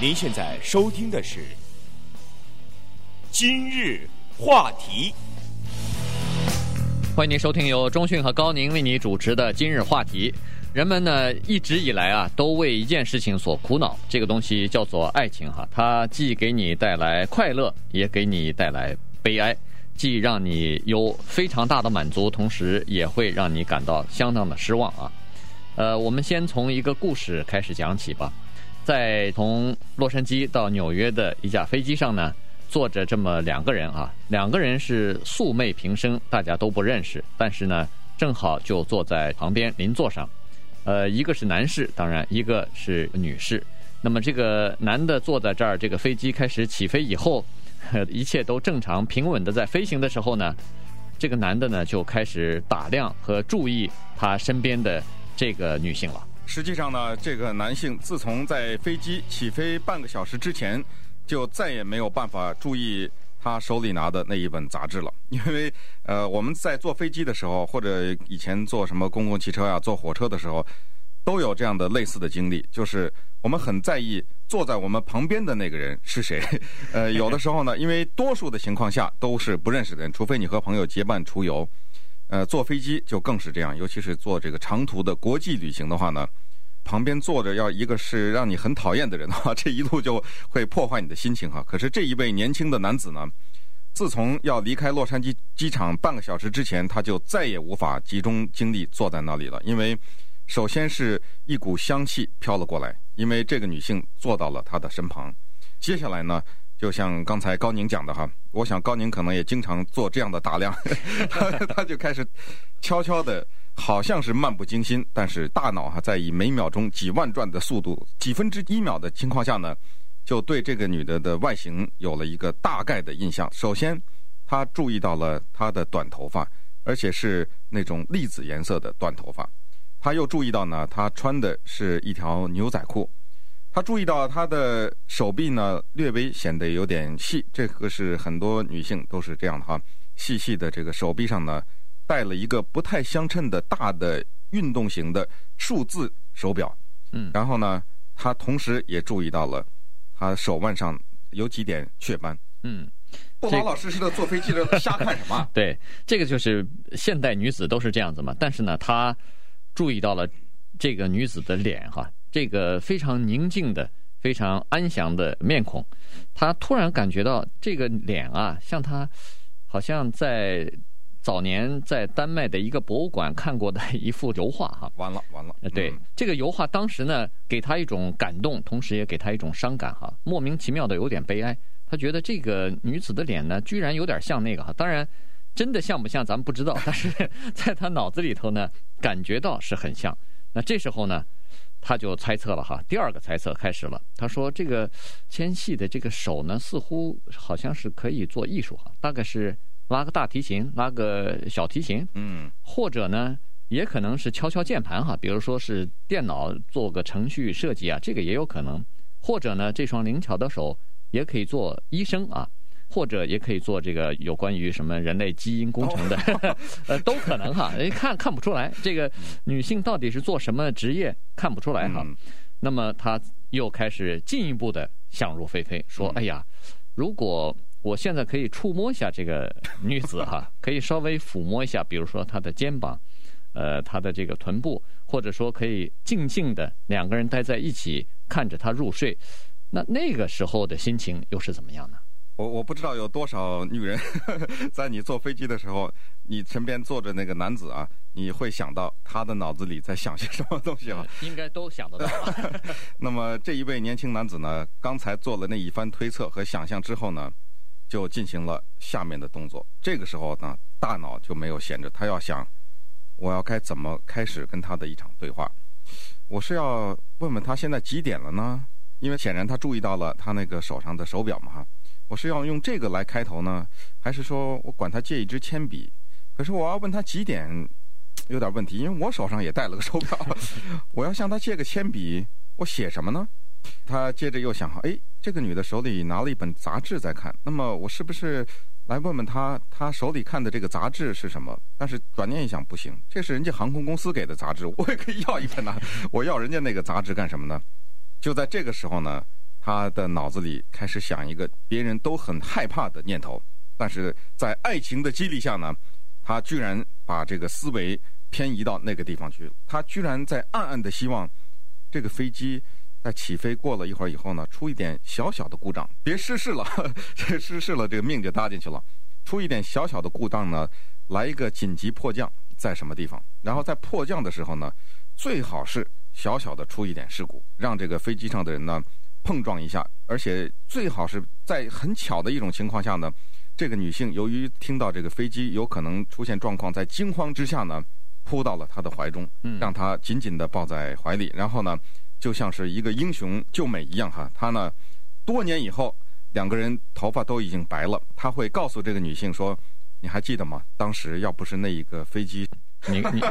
您现在收听的是《今日话题》。欢迎您收听由中讯和高宁为你主持的《今日话题》。人们呢一直以来啊，都为一件事情所苦恼，这个东西叫做爱情哈。它既给你带来快乐，也给你带来悲哀；既让你有非常大的满足，同时也会让你感到相当的失望啊。呃，我们先从一个故事开始讲起吧。在从洛杉矶到纽约的一架飞机上呢，坐着这么两个人啊，两个人是素昧平生，大家都不认识，但是呢，正好就坐在旁边邻座上。呃，一个是男士，当然一个是女士。那么这个男的坐在这儿，这个飞机开始起飞以后，一切都正常平稳的在飞行的时候呢，这个男的呢就开始打量和注意他身边的这个女性了。实际上呢，这个男性自从在飞机起飞半个小时之前，就再也没有办法注意。他手里拿的那一本杂志了，因为呃，我们在坐飞机的时候，或者以前坐什么公共汽车呀、坐火车的时候，都有这样的类似的经历，就是我们很在意坐在我们旁边的那个人是谁。呃，有的时候呢，因为多数的情况下都是不认识的人，除非你和朋友结伴出游。呃，坐飞机就更是这样，尤其是坐这个长途的国际旅行的话呢。旁边坐着要一个是让你很讨厌的人的话，这一路就会破坏你的心情哈。可是这一位年轻的男子呢，自从要离开洛杉矶机场半个小时之前，他就再也无法集中精力坐在那里了。因为首先是一股香气飘了过来，因为这个女性坐到了他的身旁。接下来呢，就像刚才高宁讲的哈，我想高宁可能也经常做这样的打量，他他就开始悄悄的。好像是漫不经心，但是大脑哈在以每秒钟几万转的速度，几分之一秒的情况下呢，就对这个女的的外形有了一个大概的印象。首先，他注意到了她的短头发，而且是那种栗子颜色的短头发。他又注意到呢，她穿的是一条牛仔裤。他注意到她的手臂呢，略微显得有点细，这个是很多女性都是这样的哈，细细的这个手臂上呢。戴了一个不太相称的大的运动型的数字手表，嗯，然后呢，他同时也注意到了他手腕上有几点雀斑，嗯，不老老实实的坐飞机的瞎看什么？对，这个就是现代女子都是这样子嘛。但是呢，他注意到了这个女子的脸哈，这个非常宁静的、非常安详的面孔，他突然感觉到这个脸啊，像他好像在。早年在丹麦的一个博物馆看过的一幅油画，哈，完了完了。对，这个油画当时呢，给他一种感动，同时也给他一种伤感，哈，莫名其妙的有点悲哀。他觉得这个女子的脸呢，居然有点像那个，哈，当然真的像不像咱们不知道，但是 在他脑子里头呢，感觉到是很像。那这时候呢，他就猜测了，哈，第二个猜测开始了。他说这个纤细的这个手呢，似乎好像是可以做艺术，哈，大概是。拉个大提琴，拉个小提琴，嗯，或者呢，也可能是敲敲键盘哈，比如说是电脑做个程序设计啊，这个也有可能。或者呢，这双灵巧的手也可以做医生啊，或者也可以做这个有关于什么人类基因工程的，哦、呃，都可能哈。哎，看看不出来，这个女性到底是做什么职业，看不出来哈。嗯、那么她又开始进一步的想入非非，说：“哎呀，如果……”我现在可以触摸一下这个女子哈，可以稍微抚摸一下，比如说她的肩膀，呃，她的这个臀部，或者说可以静静的两个人待在一起看着她入睡，那那个时候的心情又是怎么样呢？我我不知道有多少女人 在你坐飞机的时候，你身边坐着那个男子啊，你会想到他的脑子里在想些什么东西啊？应该都想得到。那么这一位年轻男子呢，刚才做了那一番推测和想象之后呢，就进行了下面的动作。这个时候呢，大脑就没有闲着，他要想，我要该怎么开始跟他的一场对话？我是要问问他现在几点了呢？因为显然他注意到了他那个手上的手表嘛哈。我是要用这个来开头呢，还是说我管他借一支铅笔？可是我要问他几点，有点问题，因为我手上也戴了个手表。我要向他借个铅笔，我写什么呢？他接着又想，哎，这个女的手里拿了一本杂志在看，那么我是不是来问问她，她手里看的这个杂志是什么？但是转念一想，不行，这是人家航空公司给的杂志，我也可以要一本呐。我要人家那个杂志干什么呢？就在这个时候呢，他的脑子里开始想一个别人都很害怕的念头，但是在爱情的激励下呢，他居然把这个思维偏移到那个地方去。他居然在暗暗的希望，这个飞机在起飞过了一会儿以后呢，出一点小小的故障，别失事了，这失事了，这个命就搭进去了。出一点小小的故障呢，来一个紧急迫降，在什么地方？然后在迫降的时候呢，最好是小小的出一点事故，让这个飞机上的人呢。碰撞一下，而且最好是在很巧的一种情况下呢，这个女性由于听到这个飞机有可能出现状况，在惊慌之下呢，扑到了他的怀中，让他紧紧地抱在怀里，然后呢，就像是一个英雄救美一样哈。他呢，多年以后，两个人头发都已经白了，他会告诉这个女性说：“你还记得吗？当时要不是那一个飞机。”你你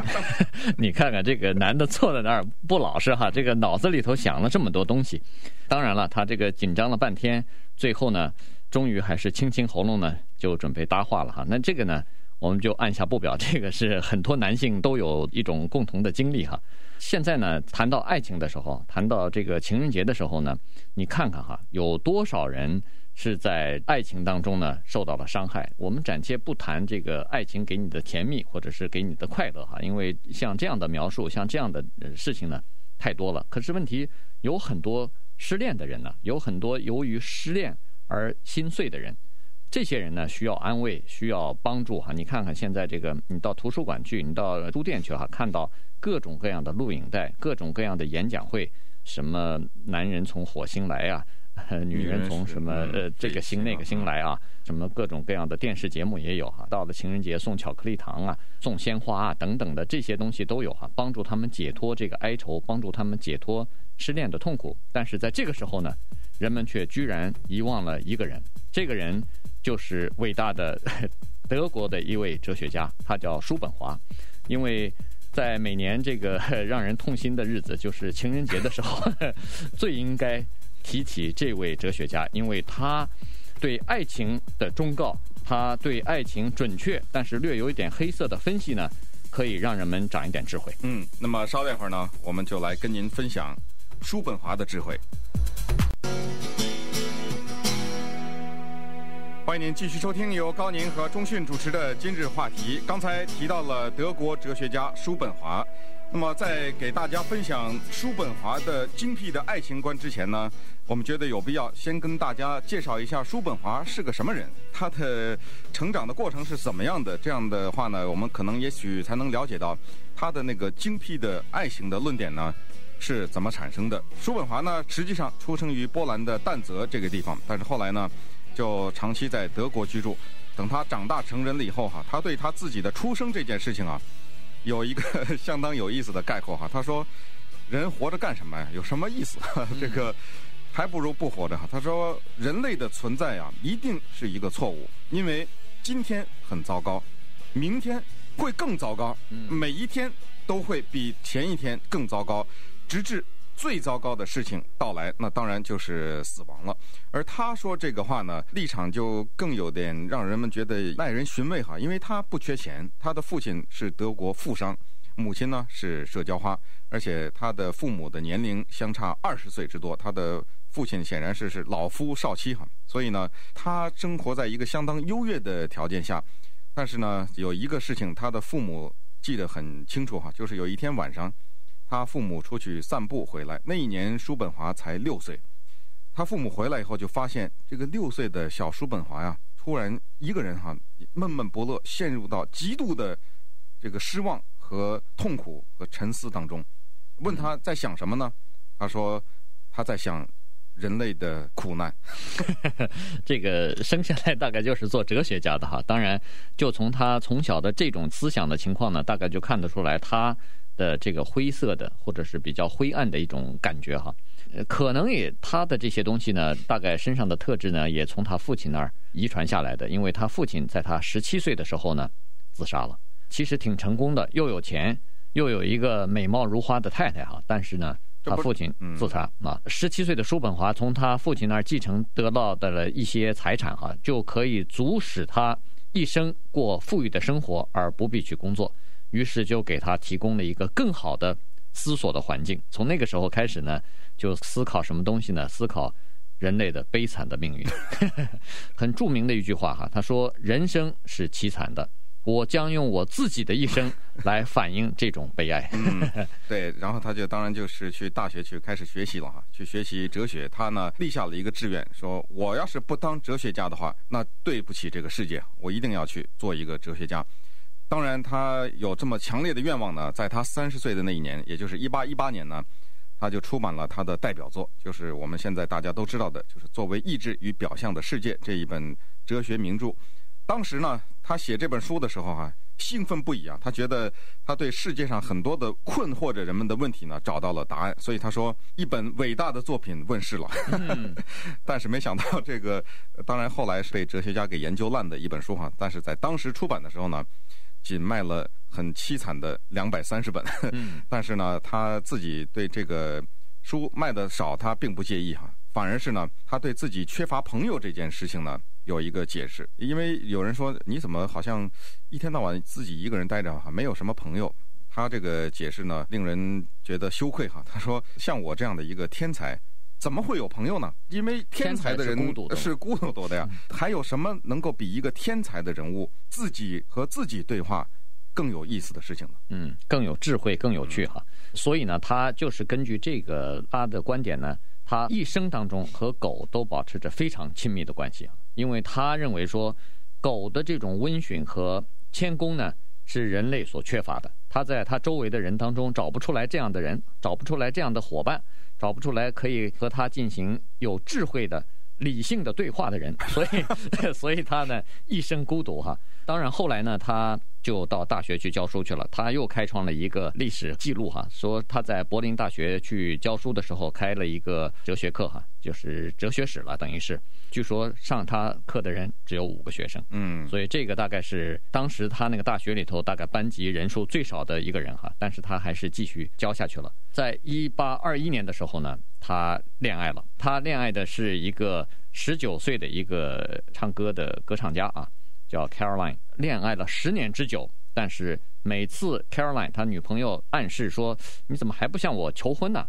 你看看这个男的坐在那儿不老实哈，这个脑子里头想了这么多东西。当然了，他这个紧张了半天，最后呢，终于还是清清喉咙呢，就准备搭话了哈。那这个呢，我们就按下不表。这个是很多男性都有一种共同的经历哈。现在呢，谈到爱情的时候，谈到这个情人节的时候呢，你看看哈，有多少人。是在爱情当中呢，受到了伤害。我们暂且不谈这个爱情给你的甜蜜，或者是给你的快乐哈，因为像这样的描述，像这样的事情呢，太多了。可是问题有很多失恋的人呢，有很多由于失恋而心碎的人，这些人呢需要安慰，需要帮助哈。你看看现在这个，你到图书馆去，你到书店去哈，看到各种各样的录影带，各种各样的演讲会，什么男人从火星来啊。女人从什么呃这个星那个星来啊？什么各种各样的电视节目也有哈。到了情人节送巧克力糖啊，送鲜花啊等等的这些东西都有哈，帮助他们解脱这个哀愁，帮助他们解脱失恋的痛苦。但是在这个时候呢，人们却居然遗忘了一个人，这个人就是伟大的 德国的一位哲学家，他叫叔本华。因为在每年这个 让人痛心的日子，就是情人节的时候，最应该。提起这位哲学家，因为他对爱情的忠告，他对爱情准确但是略有一点黑色的分析呢，可以让人们长一点智慧。嗯，那么稍等一会儿呢，我们就来跟您分享叔本华的智慧。欢迎您继续收听由高宁和钟迅主持的今日话题。刚才提到了德国哲学家叔本华。那么，在给大家分享叔本华的精辟的爱情观之前呢，我们觉得有必要先跟大家介绍一下叔本华是个什么人，他的成长的过程是怎么样的。这样的话呢，我们可能也许才能了解到他的那个精辟的爱情的论点呢是怎么产生的。叔本华呢，实际上出生于波兰的但泽这个地方，但是后来呢，就长期在德国居住。等他长大成人了以后哈，他对他自己的出生这件事情啊。有一个相当有意思的概括哈，他说：“人活着干什么呀？有什么意思？这个还不如不活着哈。”他说：“人类的存在呀，一定是一个错误，因为今天很糟糕，明天会更糟糕，每一天都会比前一天更糟糕，直至……”最糟糕的事情到来，那当然就是死亡了。而他说这个话呢，立场就更有点让人们觉得耐人寻味哈，因为他不缺钱，他的父亲是德国富商，母亲呢是社交花，而且他的父母的年龄相差二十岁之多，他的父亲显然是是老夫少妻哈，所以呢，他生活在一个相当优越的条件下。但是呢，有一个事情，他的父母记得很清楚哈，就是有一天晚上。他父母出去散步回来，那一年叔本华才六岁。他父母回来以后，就发现这个六岁的小叔本华呀，突然一个人哈闷闷不乐，陷入到极度的这个失望和痛苦和沉思当中。问他在想什么呢？他说他在想人类的苦难。这个生下来大概就是做哲学家的哈。当然，就从他从小的这种思想的情况呢，大概就看得出来他。的这个灰色的，或者是比较灰暗的一种感觉哈，呃，可能也他的这些东西呢，大概身上的特质呢，也从他父亲那儿遗传下来的，因为他父亲在他十七岁的时候呢，自杀了，其实挺成功的，又有钱，又有一个美貌如花的太太哈，但是呢，他父亲自杀啊，十七岁的叔本华从他父亲那儿继承得到的了一些财产哈，就可以足使他一生过富裕的生活，而不必去工作。于是就给他提供了一个更好的思索的环境。从那个时候开始呢，就思考什么东西呢？思考人类的悲惨的命运。很著名的一句话哈，他说：“人生是凄惨的。”我将用我自己的一生来反映这种悲哀。嗯，对，然后他就当然就是去大学去开始学习了哈，去学习哲学。他呢立下了一个志愿，说我要是不当哲学家的话，那对不起这个世界，我一定要去做一个哲学家。当然，他有这么强烈的愿望呢，在他三十岁的那一年，也就是一八一八年呢，他就出版了他的代表作，就是我们现在大家都知道的，就是作为意志与表象的世界这一本哲学名著。当时呢，他写这本书的时候啊，兴奋不已啊。他觉得他对世界上很多的困惑着人们的问题呢，找到了答案。所以他说，一本伟大的作品问世了。嗯、但是没想到这个，当然后来是被哲学家给研究烂的一本书哈。但是在当时出版的时候呢，仅卖了很凄惨的两百三十本。嗯、但是呢，他自己对这个书卖的少，他并不介意哈。反而是呢，他对自己缺乏朋友这件事情呢。有一个解释，因为有人说，你怎么好像一天到晚自己一个人待着哈，没有什么朋友。他这个解释呢，令人觉得羞愧哈。他说，像我这样的一个天才，怎么会有朋友呢？因为天才的人是孤独多的呀。还有什么能够比一个天才的人物自己和自己对话更有意思的事情呢？嗯，更有智慧，更有趣哈。所以呢，他就是根据这个他的观点呢，他一生当中和狗都保持着非常亲密的关系啊。因为他认为说，狗的这种温驯和谦恭呢，是人类所缺乏的。他在他周围的人当中找不出来这样的人，找不出来这样的伙伴，找不出来可以和他进行有智慧的、理性的对话的人。所以，所以他呢一生孤独哈。当然后来呢，他就到大学去教书去了。他又开创了一个历史记录哈，说他在柏林大学去教书的时候开了一个哲学课哈，就是哲学史了，等于是。据说上他课的人只有五个学生，嗯，所以这个大概是当时他那个大学里头大概班级人数最少的一个人哈，但是他还是继续教下去了。在一八二一年的时候呢，他恋爱了。他恋爱的是一个十九岁的一个唱歌的歌唱家啊，叫 Caroline。恋爱了十年之久，但是每次 Caroline 他女朋友暗示说：“你怎么还不向我求婚呢？”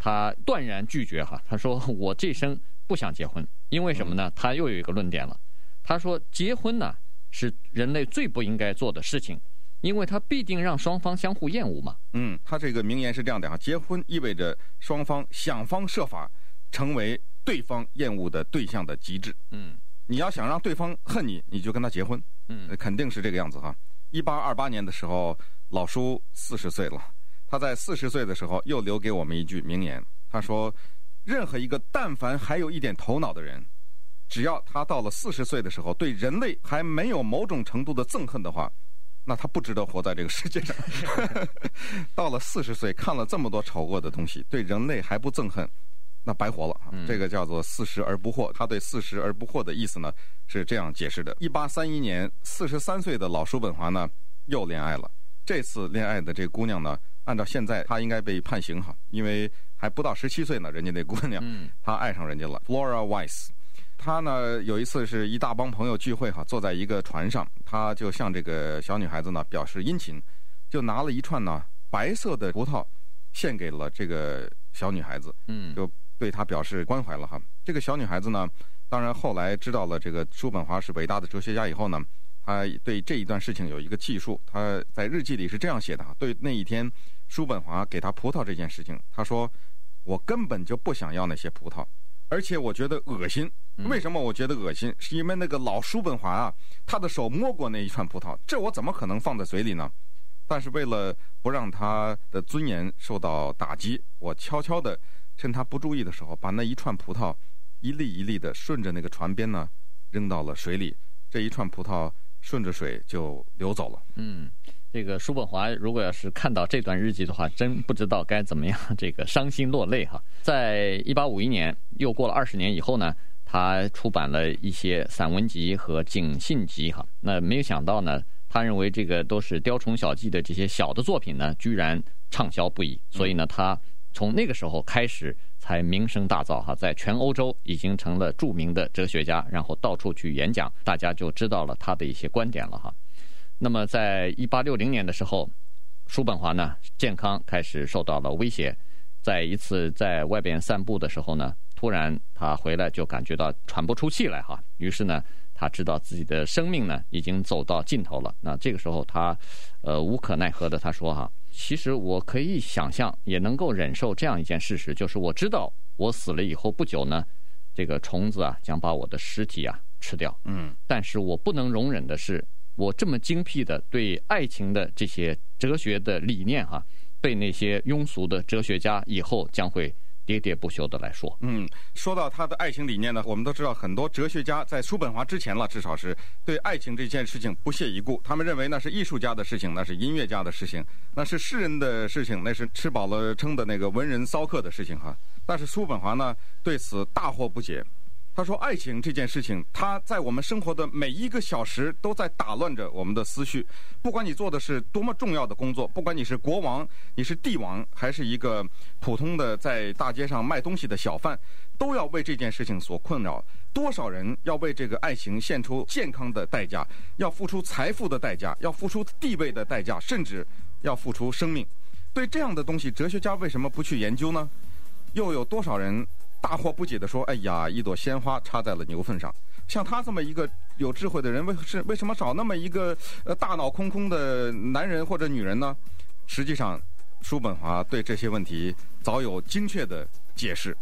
他断然拒绝哈，他说：“我这生不想结婚。”因为什么呢？他又有一个论点了。他说：“结婚呢是人类最不应该做的事情，因为它必定让双方相互厌恶嘛。”嗯，他这个名言是这样的哈：结婚意味着双方想方设法成为对方厌恶的对象的极致。嗯，你要想让对方恨你，你就跟他结婚。嗯，肯定是这个样子哈。一八二八年的时候，老叔四十岁了。他在四十岁的时候又留给我们一句名言，他说。任何一个但凡还有一点头脑的人，只要他到了四十岁的时候，对人类还没有某种程度的憎恨的话，那他不值得活在这个世界上。到了四十岁，看了这么多丑恶的东西，对人类还不憎恨，那白活了。这个叫做四十而不惑。他对四十而不惑的意思呢，是这样解释的：一八三一年，四十三岁的老叔本华呢又恋爱了。这次恋爱的这个姑娘呢，按照现在她应该被判刑哈，因为。还不到十七岁呢，人家那姑娘，她爱上人家了。Flora Weiss，她呢有一次是一大帮朋友聚会哈，坐在一个船上，她就向这个小女孩子呢表示殷勤，就拿了一串呢白色的葡萄献给了这个小女孩子，嗯，就对她表示关怀了哈。这个小女孩子呢，当然后来知道了这个叔本华是伟大的哲学家以后呢，她对这一段事情有一个记述，她在日记里是这样写的哈：对那一天叔本华给她葡萄这件事情，她说。我根本就不想要那些葡萄，而且我觉得恶心。为什么我觉得恶心？是因为那个老叔本华啊，他的手摸过那一串葡萄，这我怎么可能放在嘴里呢？但是为了不让他的尊严受到打击，我悄悄地趁他不注意的时候，把那一串葡萄一粒一粒地顺着那个船边呢扔到了水里，这一串葡萄顺着水就流走了。嗯。这个叔本华如果要是看到这段日记的话，真不知道该怎么样这个伤心落泪哈。在一八五一年，又过了二十年以后呢，他出版了一些散文集和警信集哈。那没有想到呢，他认为这个都是雕虫小技的这些小的作品呢，居然畅销不已。所以呢，他从那个时候开始才名声大噪哈，在全欧洲已经成了著名的哲学家，然后到处去演讲，大家就知道了他的一些观点了哈。那么，在一八六零年的时候，叔本华呢健康开始受到了威胁，在一次在外边散步的时候呢，突然他回来就感觉到喘不出气来哈，于是呢，他知道自己的生命呢已经走到尽头了。那这个时候他，呃，无可奈何的他说哈，其实我可以想象，也能够忍受这样一件事实，就是我知道我死了以后不久呢，这个虫子啊将把我的尸体啊吃掉。嗯，但是我不能容忍的是，我这么精辟的对爱情的这些哲学的理念哈。被那些庸俗的哲学家以后将会喋喋不休的来说。嗯，说到他的爱情理念呢，我们都知道很多哲学家在叔本华之前了，至少是对爱情这件事情不屑一顾。他们认为那是艺术家的事情，那是音乐家的事情，那是诗人的事情，那是吃饱了撑的那个文人骚客的事情哈。但是叔本华呢，对此大惑不解。他说：“爱情这件事情，它在我们生活的每一个小时都在打乱着我们的思绪。不管你做的是多么重要的工作，不管你是国王，你是帝王，还是一个普通的在大街上卖东西的小贩，都要为这件事情所困扰。多少人要为这个爱情献出健康的代价，要付出财富的代价，要付出地位的代价，甚至要付出生命。对这样的东西，哲学家为什么不去研究呢？又有多少人？”大惑不解地说：“哎呀，一朵鲜花插在了牛粪上。像他这么一个有智慧的人，为是为什么找那么一个呃大脑空空的男人或者女人呢？实际上，叔本华对这些问题早有精确的解释。”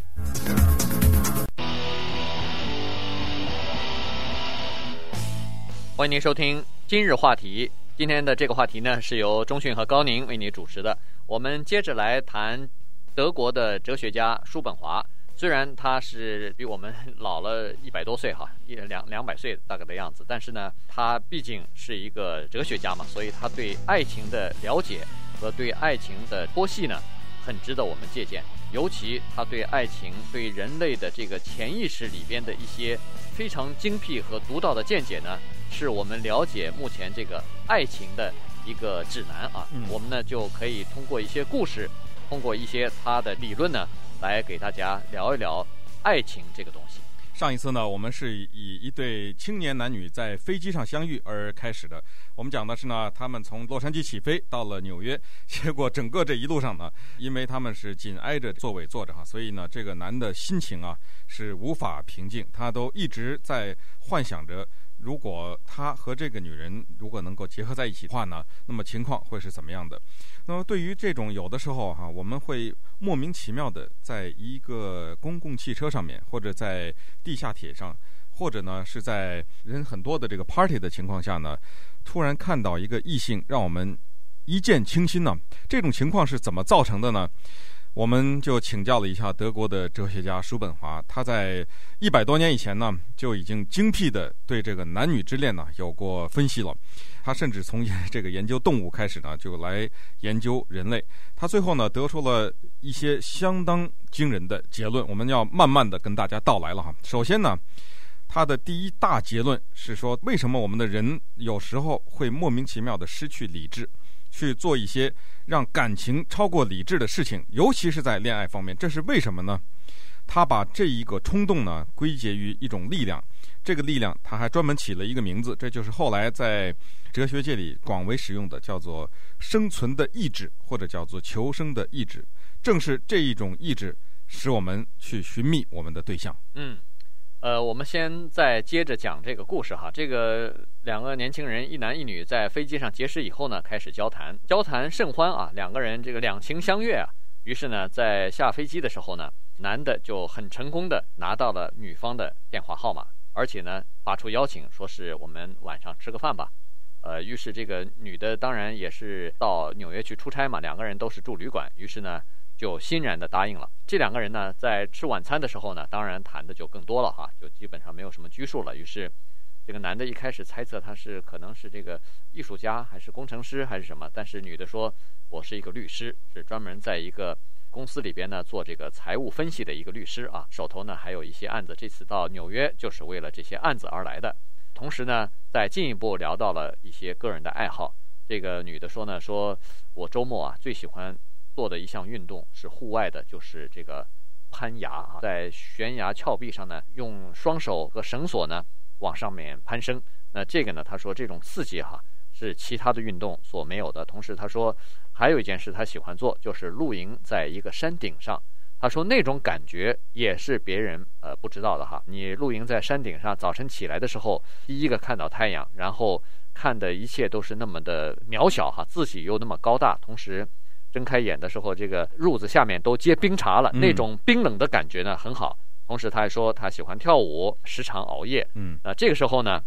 欢迎您收听今日话题。今天的这个话题呢，是由钟迅和高宁为您主持的。我们接着来谈德国的哲学家叔本华。虽然他是比我们老了一百多岁哈，一两两百岁大概的样子，但是呢，他毕竟是一个哲学家嘛，所以他对爱情的了解和对爱情的剖析呢，很值得我们借鉴。尤其他对爱情、对人类的这个潜意识里边的一些非常精辟和独到的见解呢，是我们了解目前这个爱情的一个指南啊。我们呢就可以通过一些故事，通过一些他的理论呢。来给大家聊一聊爱情这个东西。上一次呢，我们是以一对青年男女在飞机上相遇而开始的。我们讲的是呢，他们从洛杉矶起飞到了纽约，结果整个这一路上呢，因为他们是紧挨着座位坐着哈，所以呢，这个男的心情啊是无法平静，他都一直在幻想着。如果他和这个女人如果能够结合在一起的话呢，那么情况会是怎么样的？那么对于这种有的时候哈，我们会莫名其妙的在一个公共汽车上面，或者在地下铁上，或者呢是在人很多的这个 party 的情况下呢，突然看到一个异性，让我们一见倾心呢。这种情况是怎么造成的呢？我们就请教了一下德国的哲学家叔本华，他在一百多年以前呢，就已经精辟地对这个男女之恋呢有过分析了。他甚至从研这个研究动物开始呢，就来研究人类。他最后呢，得出了一些相当惊人的结论。我们要慢慢地跟大家道来了哈。首先呢，他的第一大结论是说，为什么我们的人有时候会莫名其妙地失去理智？去做一些让感情超过理智的事情，尤其是在恋爱方面，这是为什么呢？他把这一个冲动呢归结于一种力量，这个力量他还专门起了一个名字，这就是后来在哲学界里广为使用的，叫做生存的意志，或者叫做求生的意志。正是这一种意志，使我们去寻觅我们的对象。嗯。呃，我们先再接着讲这个故事哈。这个两个年轻人，一男一女，在飞机上结识以后呢，开始交谈，交谈甚欢啊。两个人这个两情相悦啊。于是呢，在下飞机的时候呢，男的就很成功的拿到了女方的电话号码，而且呢，发出邀请，说是我们晚上吃个饭吧。呃，于是这个女的当然也是到纽约去出差嘛，两个人都是住旅馆，于是呢。就欣然的答应了。这两个人呢，在吃晚餐的时候呢，当然谈的就更多了哈，就基本上没有什么拘束了。于是，这个男的一开始猜测他是可能是这个艺术家，还是工程师，还是什么。但是女的说，我是一个律师，是专门在一个公司里边呢做这个财务分析的一个律师啊，手头呢还有一些案子。这次到纽约就是为了这些案子而来的。同时呢，再进一步聊到了一些个人的爱好。这个女的说呢，说我周末啊最喜欢。做的一项运动是户外的，就是这个攀崖啊，在悬崖峭壁上呢，用双手和绳索呢往上面攀升。那这个呢，他说这种刺激哈是其他的运动所没有的。同时他说还有一件事他喜欢做，就是露营在一个山顶上，他说那种感觉也是别人呃不知道的哈。你露营在山顶上，早晨起来的时候，第一个看到太阳，然后看的一切都是那么的渺小哈，自己又那么高大，同时睁开眼的时候，这个褥子下面都结冰碴了，那种冰冷的感觉呢很好。同时他还说他喜欢跳舞，时常熬夜。嗯，那这个时候呢，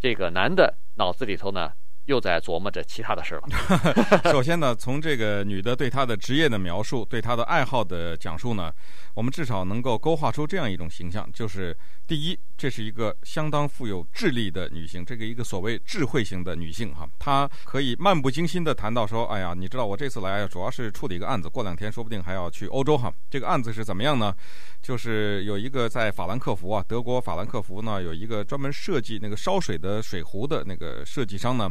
这个男的脑子里头呢。又在琢磨着其他的事了。首先呢，从这个女的对她的职业的描述，对她的爱好的讲述呢，我们至少能够勾画出这样一种形象，就是第一，这是一个相当富有智力的女性，这个一个所谓智慧型的女性哈，她可以漫不经心地谈到说，哎呀，你知道我这次来主要是处理一个案子，过两天说不定还要去欧洲哈。这个案子是怎么样呢？就是有一个在法兰克福啊，德国法兰克福呢，有一个专门设计那个烧水的水壶的那个设计商呢。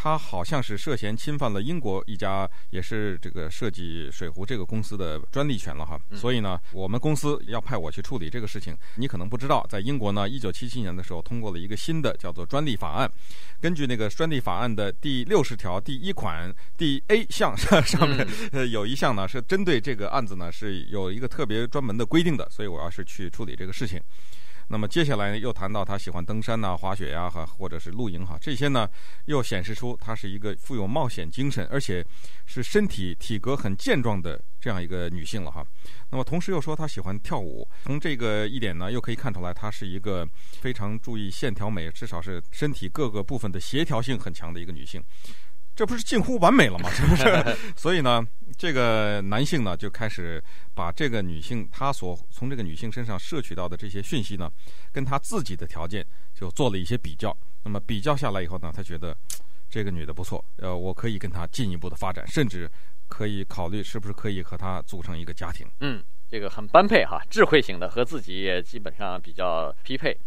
他好像是涉嫌侵犯了英国一家也是这个设计水壶这个公司的专利权了哈，所以呢，我们公司要派我去处理这个事情。你可能不知道，在英国呢，一九七七年的时候通过了一个新的叫做专利法案，根据那个专利法案的第六十条第一款第 A 项上面，呃，有一项呢是针对这个案子呢是有一个特别专门的规定的，所以我要是去处理这个事情。那么接下来又谈到他喜欢登山呐、滑雪呀，和或者是露营哈，这些呢又显示出他是一个富有冒险精神，而且是身体体格很健壮的这样一个女性了哈。那么同时又说她喜欢跳舞，从这个一点呢，又可以看出来她是一个非常注意线条美，至少是身体各个部分的协调性很强的一个女性。这不是近乎完美了吗？是不是？所以呢，这个男性呢就开始把这个女性他所从这个女性身上摄取到的这些讯息呢，跟他自己的条件就做了一些比较。那么比较下来以后呢，他觉得这个女的不错，呃，我可以跟她进一步的发展，甚至可以考虑是不是可以和她组成一个家庭。嗯，这个很般配哈，智慧型的和自己也基本上比较匹配。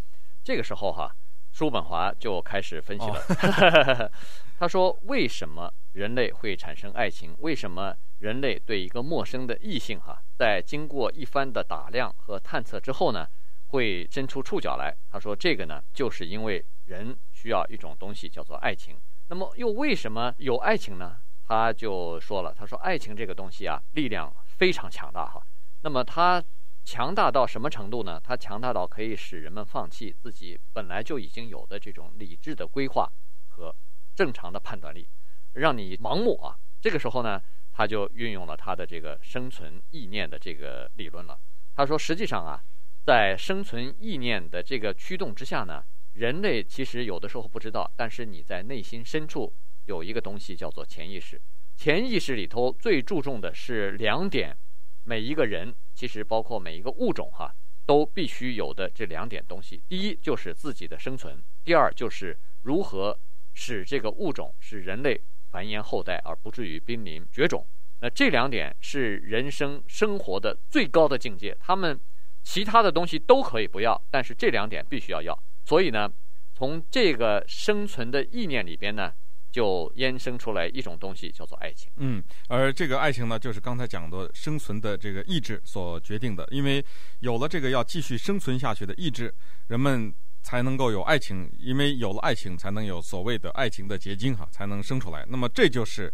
这个时候哈。叔本华就开始分析了。哦、他说：“为什么人类会产生爱情？为什么人类对一个陌生的异性，哈，在经过一番的打量和探测之后呢，会伸出触角来？”他说：“这个呢，就是因为人需要一种东西，叫做爱情。那么，又为什么有爱情呢？”他就说了：“他说，爱情这个东西啊，力量非常强大，哈。那么，他。”强大到什么程度呢？它强大到可以使人们放弃自己本来就已经有的这种理智的规划和正常的判断力，让你盲目啊！这个时候呢，他就运用了他的这个生存意念的这个理论了。他说，实际上啊，在生存意念的这个驱动之下呢，人类其实有的时候不知道，但是你在内心深处有一个东西叫做潜意识。潜意识里头最注重的是两点。每一个人，其实包括每一个物种，哈，都必须有的这两点东西。第一就是自己的生存，第二就是如何使这个物种使人类繁衍后代，而不至于濒临绝种。那这两点是人生生活的最高的境界。他们其他的东西都可以不要，但是这两点必须要要。所以呢，从这个生存的意念里边呢。就衍生出来一种东西，叫做爱情。嗯，而这个爱情呢，就是刚才讲的生存的这个意志所决定的。因为有了这个要继续生存下去的意志，人们才能够有爱情。因为有了爱情，才能有所谓的爱情的结晶哈，才能生出来。那么这就是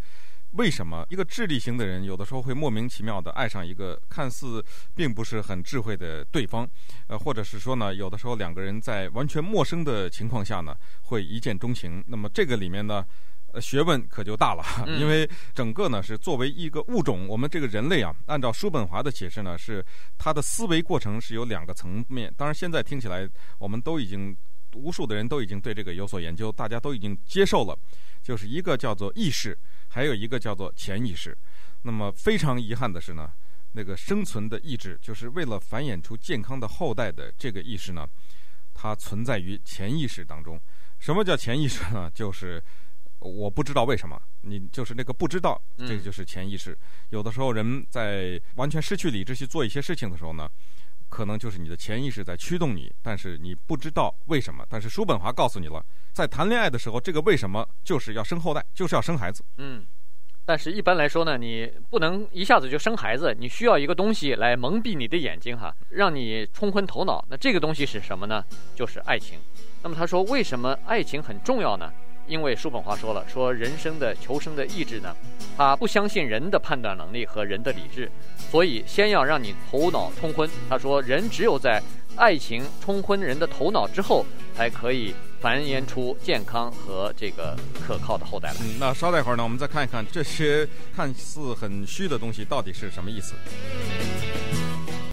为什么一个智力型的人有的时候会莫名其妙的爱上一个看似并不是很智慧的对方，呃，或者是说呢，有的时候两个人在完全陌生的情况下呢，会一见钟情。那么这个里面呢，学问可就大了，因为整个呢是作为一个物种，我们这个人类啊，按照叔本华的解释呢，是他的思维过程是有两个层面。当然，现在听起来，我们都已经无数的人都已经对这个有所研究，大家都已经接受了，就是一个叫做意识，还有一个叫做潜意识。那么非常遗憾的是呢，那个生存的意志，就是为了繁衍出健康的后代的这个意识呢，它存在于潜意识当中。什么叫潜意识呢？就是我不知道为什么，你就是那个不知道，这个就是潜意识。嗯、有的时候，人在完全失去理智去做一些事情的时候呢，可能就是你的潜意识在驱动你，但是你不知道为什么。但是叔本华告诉你了，在谈恋爱的时候，这个为什么就是要生后代，就是要生孩子。嗯，但是一般来说呢，你不能一下子就生孩子，你需要一个东西来蒙蔽你的眼睛哈，让你冲昏头脑。那这个东西是什么呢？就是爱情。那么他说，为什么爱情很重要呢？因为叔本华说了，说人生的求生的意志呢，他不相信人的判断能力和人的理智，所以先要让你头脑冲昏。他说，人只有在爱情冲昏人的头脑之后，才可以繁衍出健康和这个可靠的后代来。嗯，那稍待会儿呢，我们再看一看这些看似很虚的东西到底是什么意思。